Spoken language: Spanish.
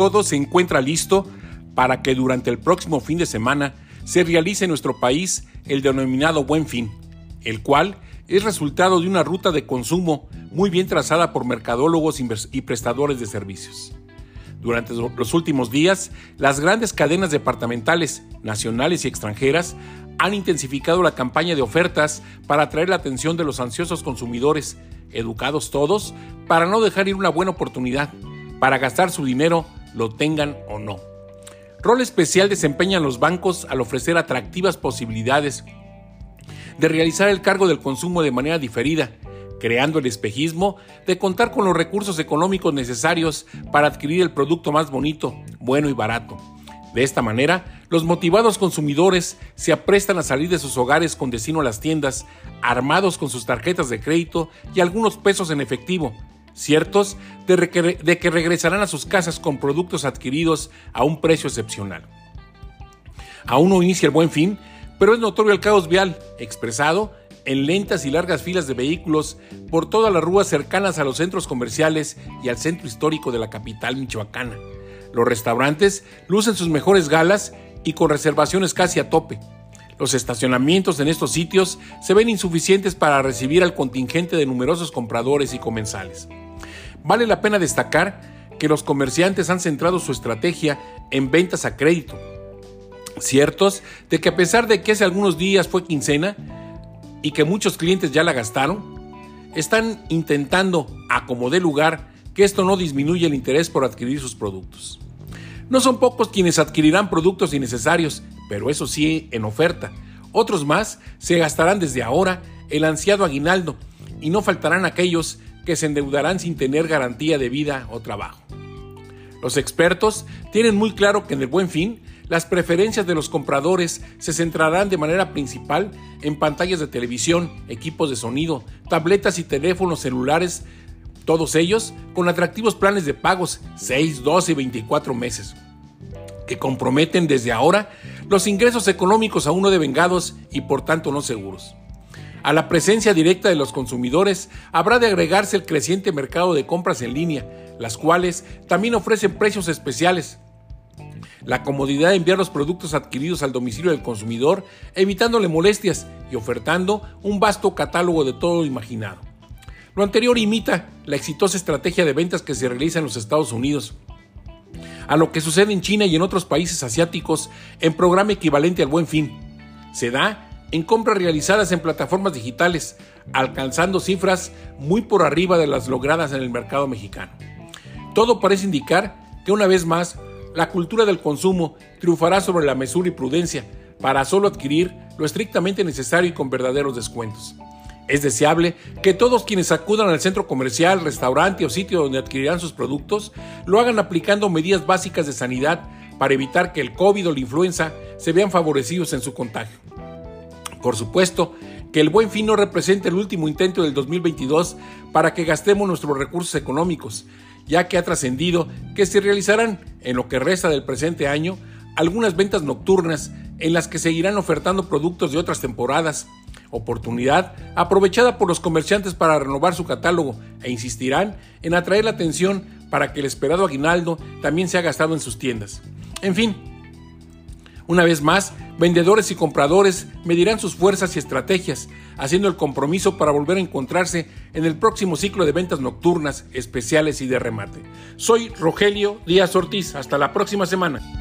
todo se encuentra listo para que durante el próximo fin de semana se realice en nuestro país el denominado Buen Fin, el cual es resultado de una ruta de consumo muy bien trazada por mercadólogos y prestadores de servicios. Durante los últimos días, las grandes cadenas departamentales, nacionales y extranjeras han intensificado la campaña de ofertas para atraer la atención de los ansiosos consumidores, educados todos, para no dejar ir una buena oportunidad, para gastar su dinero, lo tengan o no. Rol especial desempeñan los bancos al ofrecer atractivas posibilidades de realizar el cargo del consumo de manera diferida, creando el espejismo de contar con los recursos económicos necesarios para adquirir el producto más bonito, bueno y barato. De esta manera, los motivados consumidores se aprestan a salir de sus hogares con destino a las tiendas, armados con sus tarjetas de crédito y algunos pesos en efectivo, ciertos de, que regresarán a sus casas con productos adquiridos a un precio excepcional. Aún no inicia el buen fin, pero es notorio el caos vial, expresado en lentas y largas filas de vehículos por todas las ruas cercanas a los centros comerciales y al centro histórico de la capital michoacana. Los restaurantes lucen sus mejores galas y con reservaciones casi a tope. Los estacionamientos en estos sitios se ven insuficientes para recibir al contingente de numerosos compradores y comensales. Vale la pena destacar que los comerciantes han centrado su estrategia en ventas a crédito, ciertos de que a pesar de que hace algunos días fue quincena y que muchos clientes ya la gastaron, están intentando, a como dé lugar, que esto no disminuya el interés por adquirir sus productos. No son pocos quienes adquirirán productos innecesarios, pero eso sí en oferta. Otros más se gastarán desde ahora el ansiado aguinaldo y no faltarán aquellos que se endeudarán sin tener garantía de vida o trabajo. Los expertos tienen muy claro que en el buen fin las preferencias de los compradores se centrarán de manera principal en pantallas de televisión, equipos de sonido, tabletas y teléfonos celulares, todos ellos con atractivos planes de pagos 6, 12 y 24 meses, que comprometen desde ahora los ingresos económicos aún no devengados y por tanto no seguros. A la presencia directa de los consumidores habrá de agregarse el creciente mercado de compras en línea, las cuales también ofrecen precios especiales, la comodidad de enviar los productos adquiridos al domicilio del consumidor, evitándole molestias y ofertando un vasto catálogo de todo imaginado. Lo anterior imita la exitosa estrategia de ventas que se realiza en los Estados Unidos, a lo que sucede en China y en otros países asiáticos en programa equivalente al buen fin. Se da en compras realizadas en plataformas digitales, alcanzando cifras muy por arriba de las logradas en el mercado mexicano. Todo parece indicar que una vez más la cultura del consumo triunfará sobre la mesura y prudencia para solo adquirir lo estrictamente necesario y con verdaderos descuentos. Es deseable que todos quienes acudan al centro comercial, restaurante o sitio donde adquirirán sus productos lo hagan aplicando medidas básicas de sanidad para evitar que el COVID o la influenza se vean favorecidos en su contagio. Por supuesto, que el buen fin no represente el último intento del 2022 para que gastemos nuestros recursos económicos, ya que ha trascendido que se realizarán en lo que resta del presente año algunas ventas nocturnas en las que seguirán ofertando productos de otras temporadas, oportunidad aprovechada por los comerciantes para renovar su catálogo e insistirán en atraer la atención para que el esperado aguinaldo también sea gastado en sus tiendas. En fin, una vez más, vendedores y compradores medirán sus fuerzas y estrategias, haciendo el compromiso para volver a encontrarse en el próximo ciclo de ventas nocturnas, especiales y de remate. Soy Rogelio Díaz Ortiz. Hasta la próxima semana.